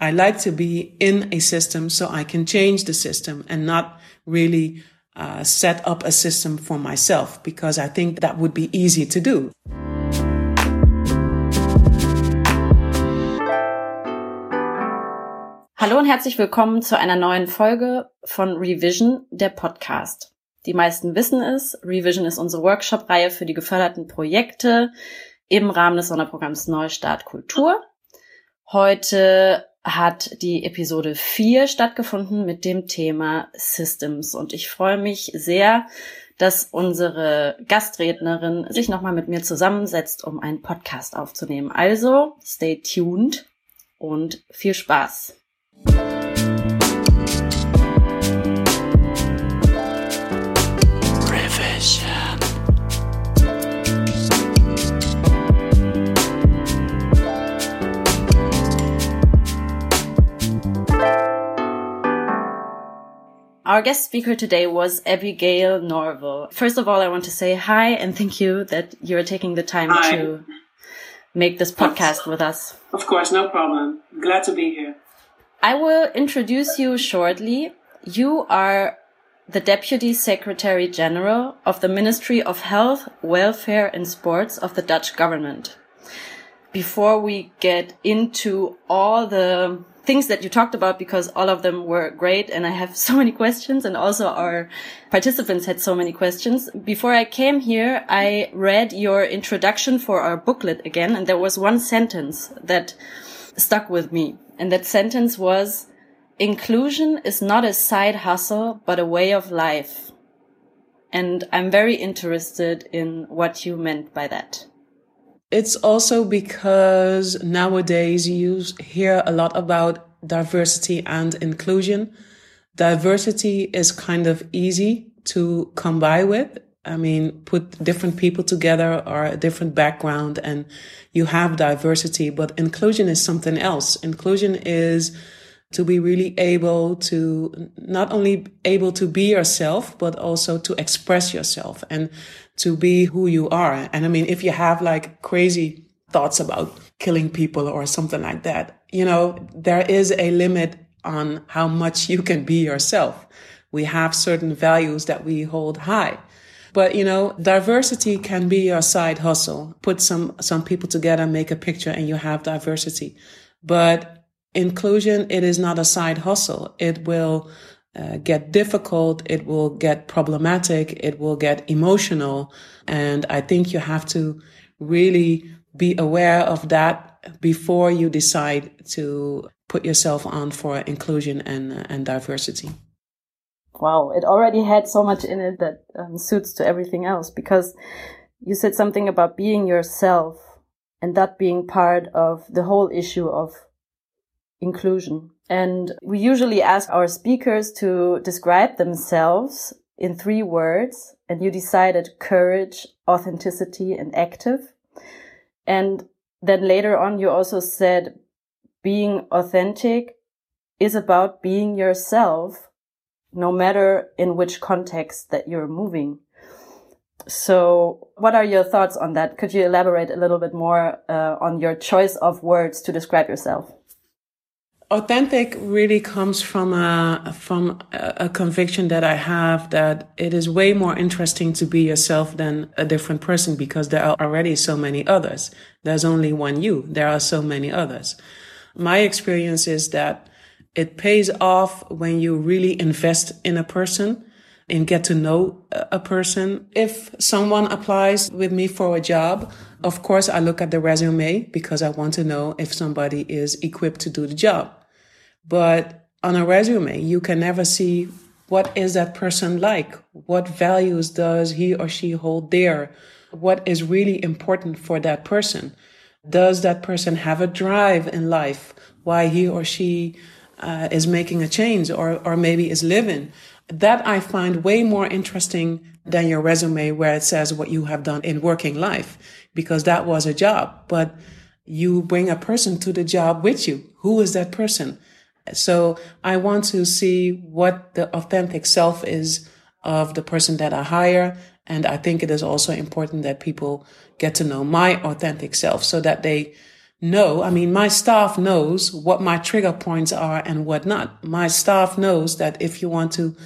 I like to be in a system so I can change the system and not really uh, set up a system for myself because I think that would be easy to do. Hallo und herzlich willkommen zu einer neuen Folge von Revision, der Podcast. Die meisten wissen es, Revision ist unsere Workshop-Reihe für die geförderten Projekte im Rahmen des Sonderprogramms Neustart Kultur. Heute hat die Episode 4 stattgefunden mit dem Thema Systems. Und ich freue mich sehr, dass unsere Gastrednerin sich nochmal mit mir zusammensetzt, um einen Podcast aufzunehmen. Also, stay tuned und viel Spaß. Our guest speaker today was Abigail Norville. First of all, I want to say hi and thank you that you're taking the time hi. to make this podcast with us. Of course, no problem. Glad to be here. I will introduce you shortly. You are the Deputy Secretary General of the Ministry of Health, Welfare and Sports of the Dutch government. Before we get into all the things that you talked about because all of them were great and I have so many questions and also our participants had so many questions. Before I came here, I read your introduction for our booklet again and there was one sentence that stuck with me. And that sentence was, inclusion is not a side hustle, but a way of life. And I'm very interested in what you meant by that. It's also because nowadays you hear a lot about diversity and inclusion. Diversity is kind of easy to come by with. I mean, put different people together or a different background and you have diversity, but inclusion is something else. Inclusion is to be really able to not only able to be yourself, but also to express yourself and to be who you are. And I mean, if you have like crazy thoughts about killing people or something like that, you know, there is a limit on how much you can be yourself. We have certain values that we hold high. But you know, diversity can be your side hustle. Put some, some people together, make a picture and you have diversity. But inclusion, it is not a side hustle. It will uh, get difficult. It will get problematic. It will get emotional. And I think you have to really be aware of that before you decide to put yourself on for inclusion and, uh, and diversity. Wow, it already had so much in it that um, suits to everything else because you said something about being yourself and that being part of the whole issue of inclusion. And we usually ask our speakers to describe themselves in three words. And you decided courage, authenticity, and active. And then later on, you also said being authentic is about being yourself, no matter in which context that you're moving. So what are your thoughts on that? Could you elaborate a little bit more uh, on your choice of words to describe yourself? Authentic really comes from a from a conviction that I have that it is way more interesting to be yourself than a different person because there are already so many others. There's only one you. There are so many others. My experience is that it pays off when you really invest in a person and get to know a person. If someone applies with me for a job, of course, I look at the resume because I want to know if somebody is equipped to do the job. But on a resume, you can never see what is that person like? What values does he or she hold there? What is really important for that person? Does that person have a drive in life? Why he or she uh, is making a change or, or maybe is living? That I find way more interesting than your resume where it says what you have done in working life because that was a job. But you bring a person to the job with you. Who is that person? So I want to see what the authentic self is of the person that I hire. And I think it is also important that people get to know my authentic self so that they know, I mean, my staff knows what my trigger points are and what not. My staff knows that if you want to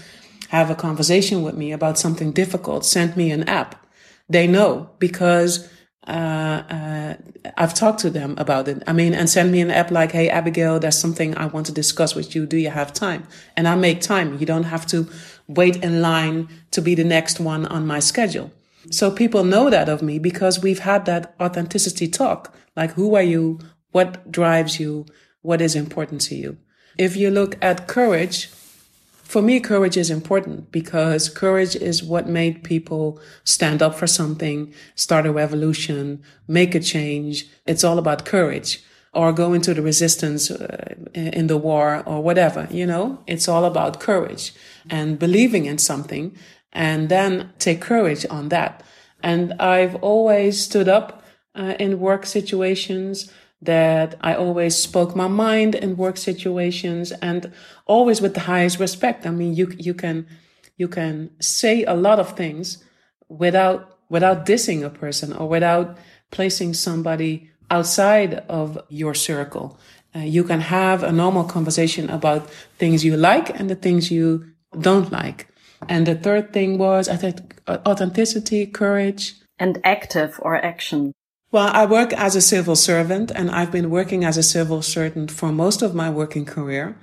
have a conversation with me about something difficult, send me an app. They know because uh, uh, I've talked to them about it. I mean, and send me an app like, Hey, Abigail, there's something I want to discuss with you. Do you have time? And I make time. You don't have to wait in line to be the next one on my schedule. So people know that of me because we've had that authenticity talk. Like, who are you? What drives you? What is important to you? If you look at courage, for me, courage is important because courage is what made people stand up for something, start a revolution, make a change. It's all about courage or go into the resistance uh, in the war or whatever, you know, it's all about courage and believing in something and then take courage on that. And I've always stood up uh, in work situations that I always spoke my mind in work situations and always with the highest respect. I mean, you, you can, you can say a lot of things without, without dissing a person or without placing somebody outside of your circle. Uh, you can have a normal conversation about things you like and the things you don't like. And the third thing was, I think, authenticity, courage. And active or action. Well, I work as a civil servant and I've been working as a civil servant for most of my working career.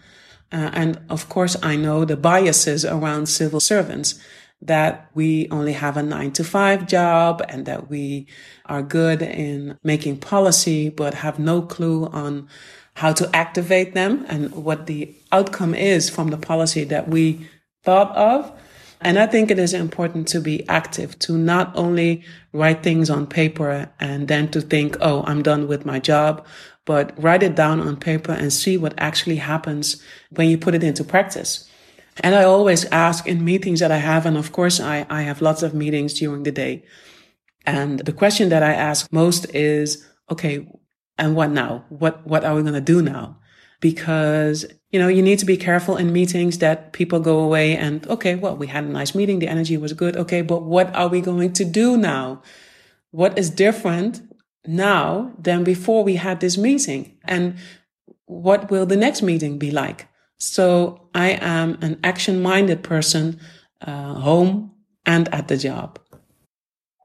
Uh, and of course, I know the biases around civil servants that we only have a nine to five job and that we are good in making policy, but have no clue on how to activate them and what the outcome is from the policy that we thought of. And I think it is important to be active, to not only write things on paper and then to think, oh, I'm done with my job, but write it down on paper and see what actually happens when you put it into practice. And I always ask in meetings that I have, and of course I, I have lots of meetings during the day. And the question that I ask most is, okay, and what now? What, what are we going to do now? Because you know, you need to be careful in meetings that people go away and, okay, well, we had a nice meeting. The energy was good. Okay. But what are we going to do now? What is different now than before we had this meeting? And what will the next meeting be like? So I am an action minded person, uh, home and at the job.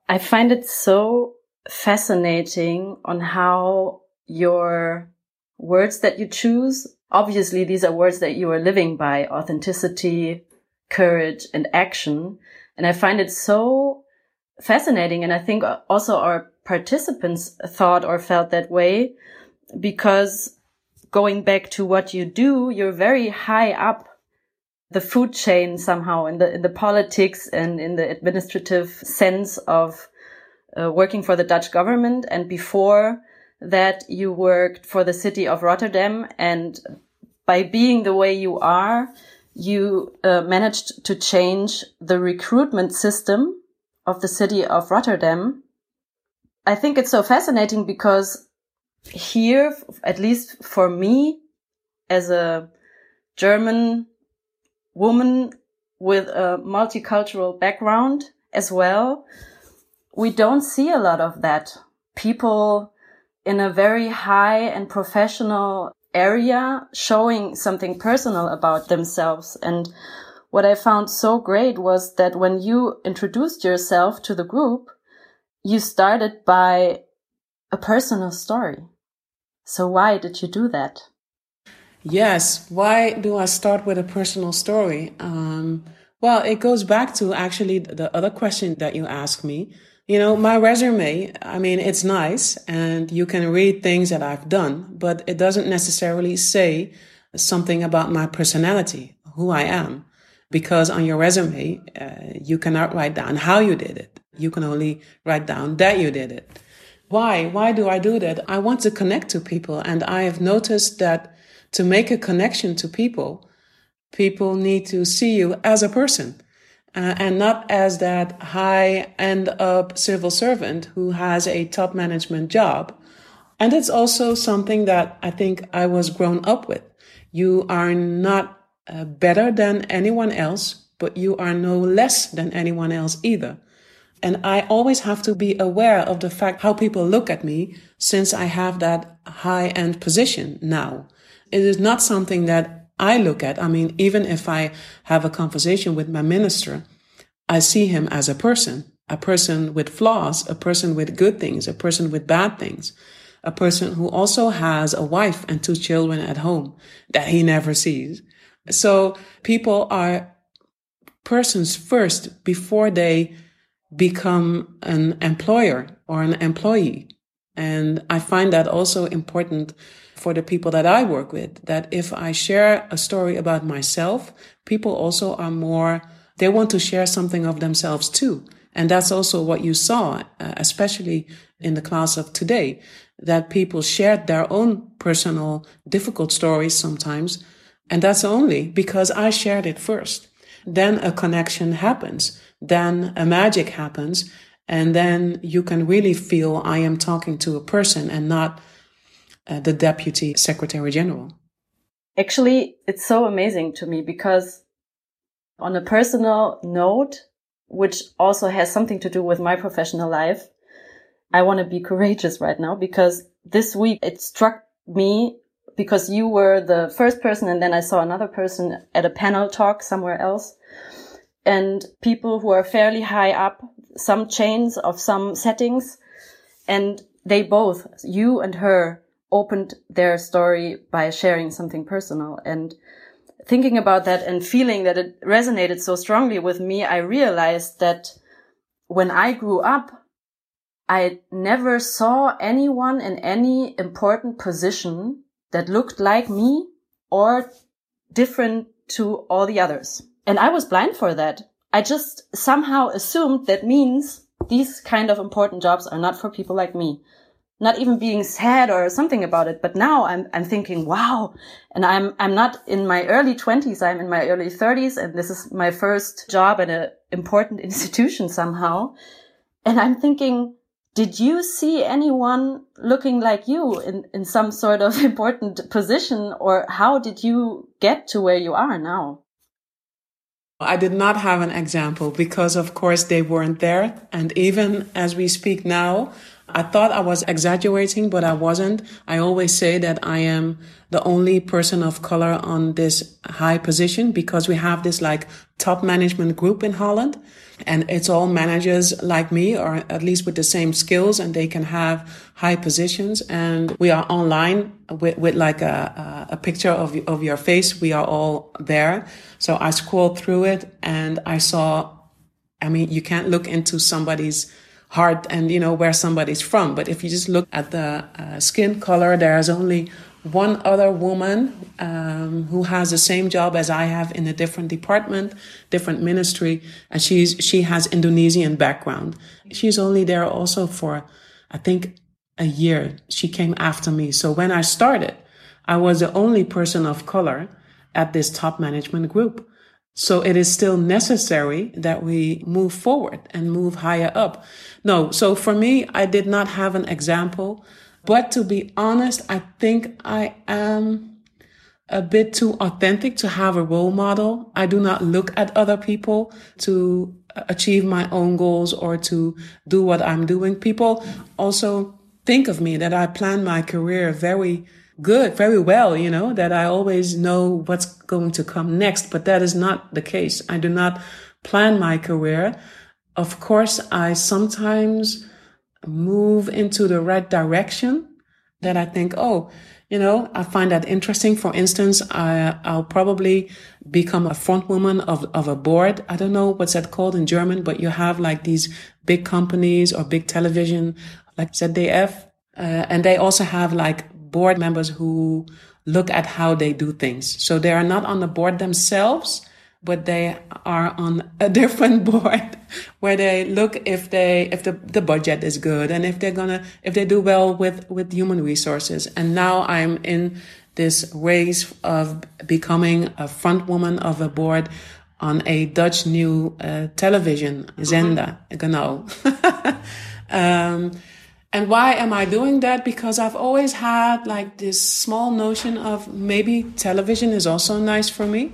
I find it so fascinating on how your words that you choose obviously these are words that you are living by authenticity, courage and action. And I find it so fascinating. And I think also our participants thought or felt that way because going back to what you do, you're very high up the food chain somehow in the, in the politics and in the administrative sense of uh, working for the Dutch government. And before that, you worked for the city of Rotterdam and by being the way you are, you uh, managed to change the recruitment system of the city of Rotterdam. I think it's so fascinating because here, at least for me, as a German woman with a multicultural background as well, we don't see a lot of that. People in a very high and professional area showing something personal about themselves. And what I found so great was that when you introduced yourself to the group, you started by a personal story. So why did you do that? Yes. Why do I start with a personal story? Um, well, it goes back to actually the other question that you asked me you know, my resume, I mean, it's nice and you can read things that I've done, but it doesn't necessarily say something about my personality, who I am. Because on your resume, uh, you cannot write down how you did it. You can only write down that you did it. Why? Why do I do that? I want to connect to people. And I have noticed that to make a connection to people, people need to see you as a person uh, and not as that high end up civil servant who has a top management job. And it's also something that I think I was grown up with. You are not uh, better than anyone else, but you are no less than anyone else either. And I always have to be aware of the fact how people look at me since I have that high end position now. It is not something that I look at. I mean, even if I have a conversation with my minister, I see him as a person, a person with flaws, a person with good things, a person with bad things, a person who also has a wife and two children at home that he never sees. So people are persons first before they become an employer or an employee. And I find that also important for the people that I work with, that if I share a story about myself, people also are more, they want to share something of themselves too. And that's also what you saw, uh, especially in the class of today, that people shared their own personal difficult stories sometimes. And that's only because I shared it first. Then a connection happens. Then a magic happens. And then you can really feel I am talking to a person and not uh, the deputy secretary general. Actually, it's so amazing to me because on a personal note, which also has something to do with my professional life, I want to be courageous right now because this week it struck me because you were the first person and then I saw another person at a panel talk somewhere else and people who are fairly high up, some chains of some settings. And they both, you and her, opened their story by sharing something personal. And thinking about that and feeling that it resonated so strongly with me, I realized that when I grew up, I never saw anyone in any important position that looked like me or different to all the others. And I was blind for that. I just somehow assumed that means these kind of important jobs are not for people like me. Not even being sad or something about it. But now I'm, I'm thinking, wow. And I'm, I'm not in my early twenties. I'm in my early thirties and this is my first job at an important institution somehow. And I'm thinking, did you see anyone looking like you in, in some sort of important position or how did you get to where you are now? I did not have an example because, of course, they weren't there. And even as we speak now, I thought I was exaggerating, but I wasn't. I always say that I am the only person of color on this high position because we have this like top management group in Holland and it's all managers like me or at least with the same skills and they can have high positions and we are online with, with like a, a picture of, of your face. We are all there. So I scrolled through it and I saw, I mean, you can't look into somebody's heart and, you know, where somebody's from. But if you just look at the uh, skin color, there's only one other woman um, who has the same job as I have in a different department, different ministry, and she's she has Indonesian background. She's only there also for, I think, a year. She came after me. So when I started, I was the only person of color at this top management group. So it is still necessary that we move forward and move higher up. No, so for me, I did not have an example but to be honest, I think I am a bit too authentic to have a role model. I do not look at other people to achieve my own goals or to do what I'm doing. People also think of me that I plan my career very good, very well, you know, that I always know what's going to come next, but that is not the case. I do not plan my career. Of course, I sometimes move into the right direction, that I think, oh, you know, I find that interesting. For instance, I, I'll probably become a front woman of, of a board. I don't know what's that called in German, but you have like these big companies or big television, like ZDF, uh, and they also have like board members who look at how they do things. So they are not on the board themselves, but they are on a different board where they look if they if the, the budget is good and if they're gonna if they do well with with human resources and now i'm in this race of becoming a front woman of a board on a dutch new uh, television zender mm-hmm. genau um, and why am I doing that? Because I've always had like this small notion of maybe television is also nice for me.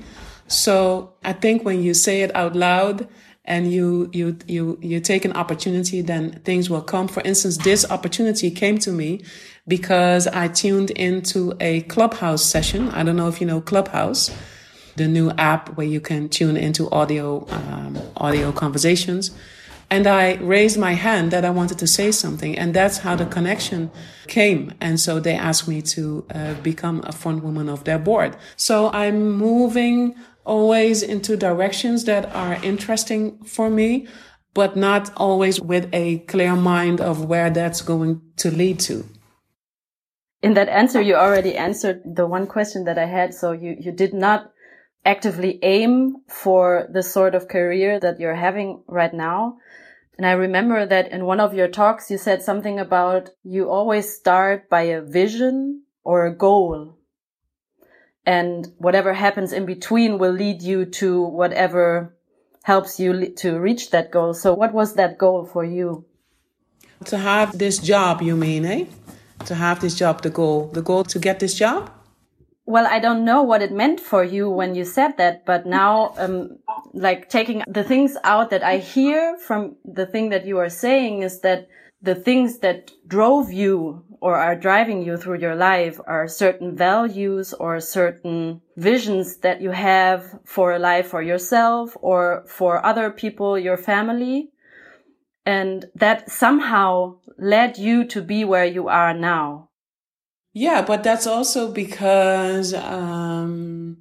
So I think when you say it out loud and you you you you take an opportunity then things will come for instance this opportunity came to me because i tuned into a clubhouse session i don't know if you know clubhouse the new app where you can tune into audio um, audio conversations and i raised my hand that i wanted to say something and that's how the connection came and so they asked me to uh, become a front woman of their board so i'm moving always into directions that are interesting for me, but not always with a clear mind of where that's going to lead to. In that answer, you already answered the one question that I had. So you, you did not actively aim for the sort of career that you're having right now. And I remember that in one of your talks, you said something about you always start by a vision or a goal and whatever happens in between will lead you to whatever helps you to reach that goal. So what was that goal for you? To have this job, you mean, eh? To have this job, the goal, the goal to get this job? Well, I don't know what it meant for you when you said that, but now, um, like taking the things out that I hear from the thing that you are saying is that the things that drove you or are driving you through your life are certain values or certain visions that you have for a life for yourself or for other people, your family. And that somehow led you to be where you are now. Yeah, but that's also because um,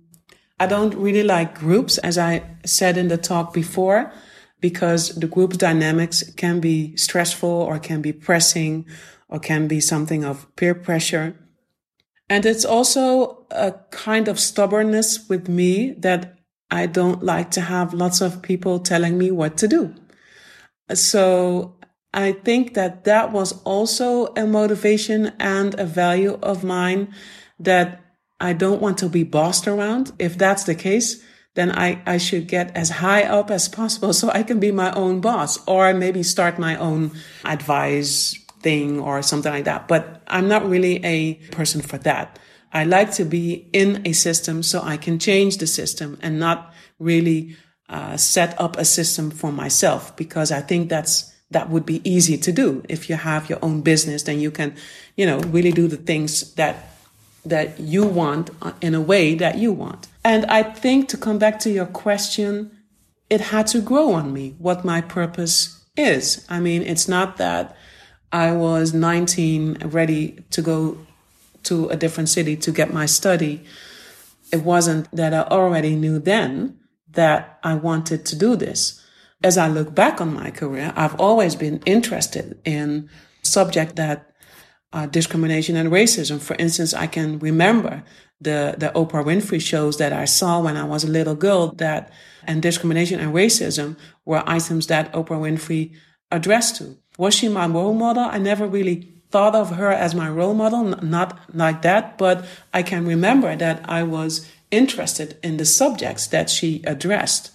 I don't really like groups, as I said in the talk before, because the group dynamics can be stressful or can be pressing or can be something of peer pressure. And it's also a kind of stubbornness with me that I don't like to have lots of people telling me what to do. So I think that that was also a motivation and a value of mine that I don't want to be bossed around. If that's the case, then I, I should get as high up as possible so I can be my own boss or maybe start my own advice thing or something like that. But I'm not really a person for that. I like to be in a system so I can change the system and not really uh, set up a system for myself because I think that's that would be easy to do. If you have your own business, then you can, you know, really do the things that that you want uh, in a way that you want. And I think to come back to your question, it had to grow on me what my purpose is. I mean, it's not that I was 19, ready to go to a different city to get my study. It wasn't that I already knew then that I wanted to do this. As I look back on my career, I've always been interested in subject that uh, discrimination and racism. For instance, I can remember the, the Oprah Winfrey shows that I saw when I was a little girl that, and discrimination and racism were items that Oprah Winfrey addressed to. Was she my role model? I never really thought of her as my role model, not like that, but I can remember that I was interested in the subjects that she addressed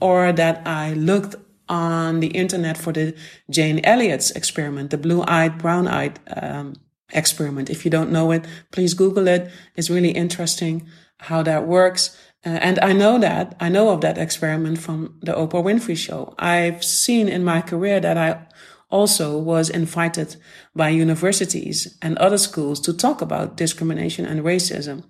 or that I looked on the internet for the Jane Elliott's experiment, the blue eyed, brown eyed um, experiment. If you don't know it, please Google it. It's really interesting how that works. Uh, and I know that, I know of that experiment from the Oprah Winfrey show. I've seen in my career that I also was invited by universities and other schools to talk about discrimination and racism.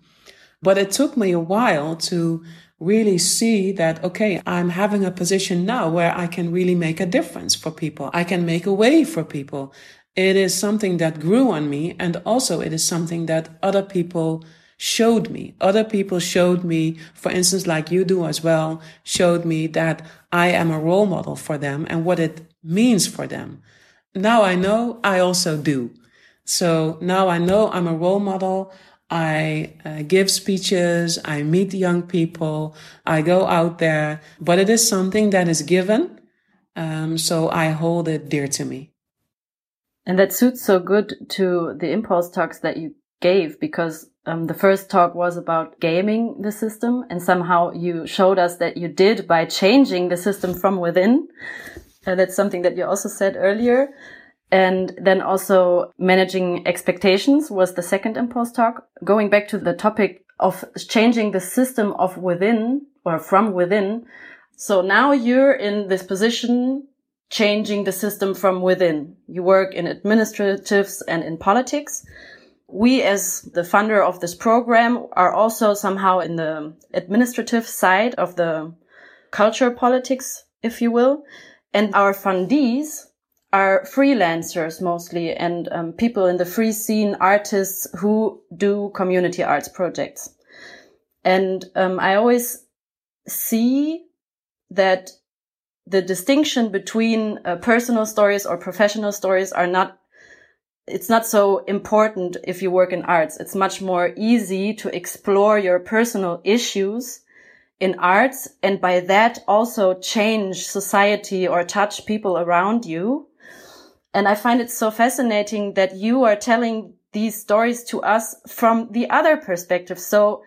But it took me a while to really see that, okay, I'm having a position now where I can really make a difference for people. I can make a way for people. It is something that grew on me. And also it is something that other people showed me. Other people showed me, for instance, like you do as well, showed me that I am a role model for them and what it means for them. Now I know I also do. So now I know I'm a role model. I uh, give speeches. I meet young people. I go out there, but it is something that is given. Um, so I hold it dear to me. And that suits so good to the impulse talks that you gave because um, the first talk was about gaming the system and somehow you showed us that you did by changing the system from within. Uh, that's something that you also said earlier. And then also managing expectations was the second impulse talk. Going back to the topic of changing the system of within or from within, So now you're in this position changing the system from within. You work in administratives and in politics. We as the funder of this program are also somehow in the administrative side of the culture politics, if you will. And our fundees are freelancers mostly and um, people in the free scene, artists who do community arts projects. And um, I always see that the distinction between uh, personal stories or professional stories are not it's not so important if you work in arts. It's much more easy to explore your personal issues in arts and by that also change society or touch people around you. And I find it so fascinating that you are telling these stories to us from the other perspective. So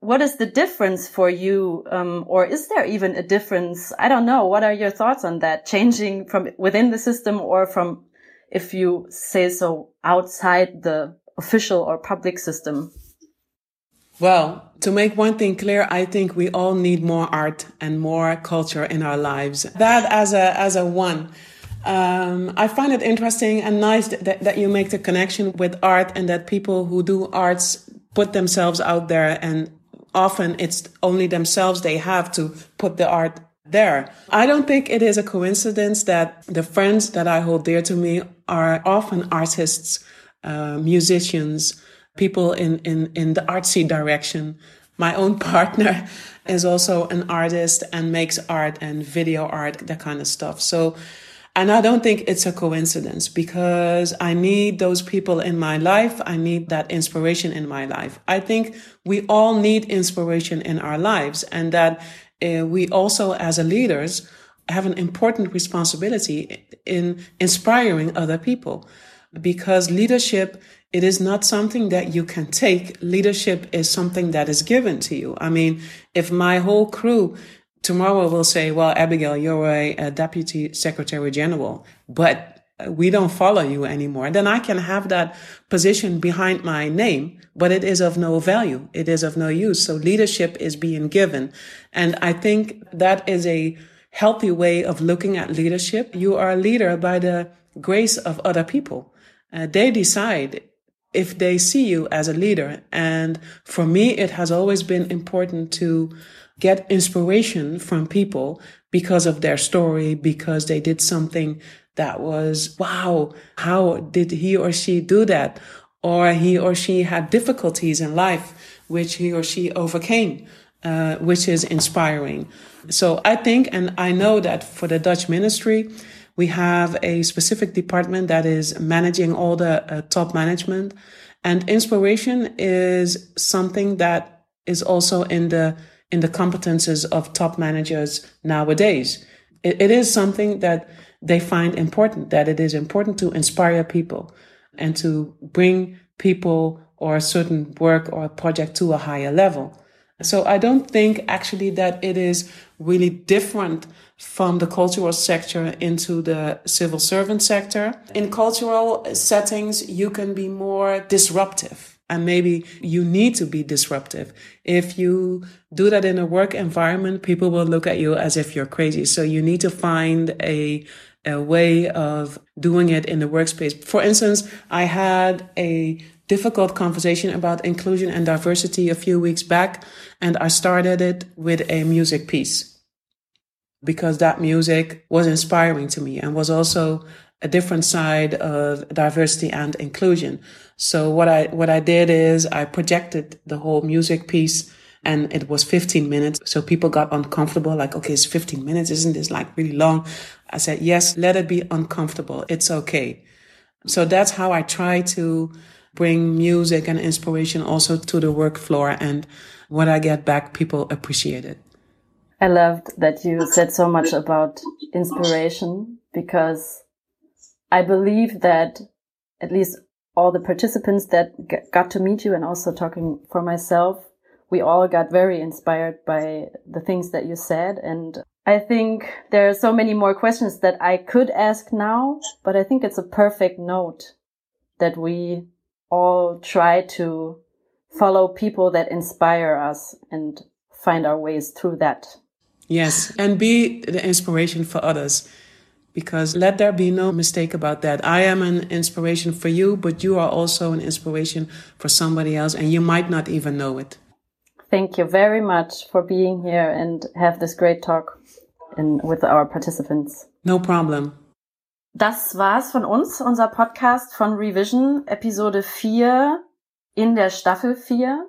what is the difference for you? Um, or is there even a difference? I don't know. What are your thoughts on that? Changing from within the system or from, if you say so, outside the official or public system? Well, to make one thing clear, I think we all need more art and more culture in our lives. That as a, as a one. Um, I find it interesting and nice that, that you make the connection with art and that people who do arts put themselves out there and often it's only themselves they have to put the art there. I don't think it is a coincidence that the friends that I hold dear to me are often artists, uh, musicians, people in, in, in the artsy direction. My own partner is also an artist and makes art and video art, that kind of stuff. So and I don't think it's a coincidence because I need those people in my life. I need that inspiration in my life. I think we all need inspiration in our lives and that uh, we also as leaders have an important responsibility in inspiring other people because leadership it is not something that you can take. Leadership is something that is given to you. I mean, if my whole crew tomorrow we'll say, well, Abigail, you're a, a deputy secretary general, but we don't follow you anymore. Then I can have that position behind my name, but it is of no value. It is of no use. So leadership is being given. And I think that is a healthy way of looking at leadership. You are a leader by the grace of other people. Uh, they decide if they see you as a leader. And for me, it has always been important to get inspiration from people because of their story, because they did something that was, wow, how did he or she do that? Or he or she had difficulties in life, which he or she overcame, uh, which is inspiring. So I think, and I know that for the Dutch ministry, we have a specific department that is managing all the uh, top management. And inspiration is something that is also in the in the competences of top managers nowadays. It, it is something that they find important, that it is important to inspire people and to bring people or a certain work or project to a higher level. So I don't think actually that it is really different from the cultural sector into the civil servant sector. In cultural settings, you can be more disruptive and maybe you need to be disruptive. If you do that in a work environment, people will look at you as if you're crazy. So you need to find a, a way of doing it in the workspace. For instance, I had a difficult conversation about inclusion and diversity a few weeks back, and I started it with a music piece because that music was inspiring to me and was also a different side of diversity and inclusion. So what I, what I did is I projected the whole music piece and it was 15 minutes. So people got uncomfortable, like, okay, it's 15 minutes. Isn't this like really long? I said, yes, let it be uncomfortable. It's okay. So that's how I try to bring music and inspiration also to the work floor. And what I get back, people appreciate it. I loved that you said so much about inspiration because I believe that at least all the participants that got to meet you and also talking for myself, we all got very inspired by the things that you said. And I think there are so many more questions that I could ask now, but I think it's a perfect note that we all try to follow people that inspire us and find our ways through that. Yes, and be the inspiration for others. Because let there be no mistake about that. I am an inspiration for you, but you are also an inspiration for somebody else, and you might not even know it. Thank you very much for being here and have this great talk in, with our participants. No problem. Das war's von uns, unser Podcast von Re:Vision, Episode 4 in der Staffel 4.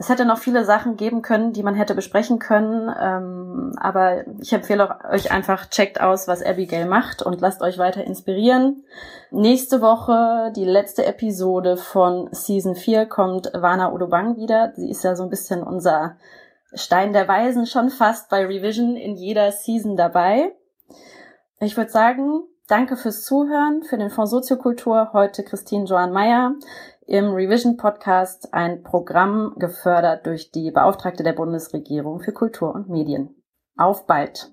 Es hätte noch viele Sachen geben können, die man hätte besprechen können, ähm, aber ich empfehle euch einfach, checkt aus, was Abigail macht und lasst euch weiter inspirieren. Nächste Woche, die letzte Episode von Season 4, kommt Vana Udobang wieder. Sie ist ja so ein bisschen unser Stein der Weisen schon fast bei Revision in jeder Season dabei. Ich würde sagen, danke fürs Zuhören, für den Fonds Soziokultur. Heute Christine Joan Meyer im Revision Podcast ein Programm gefördert durch die Beauftragte der Bundesregierung für Kultur und Medien. Auf bald!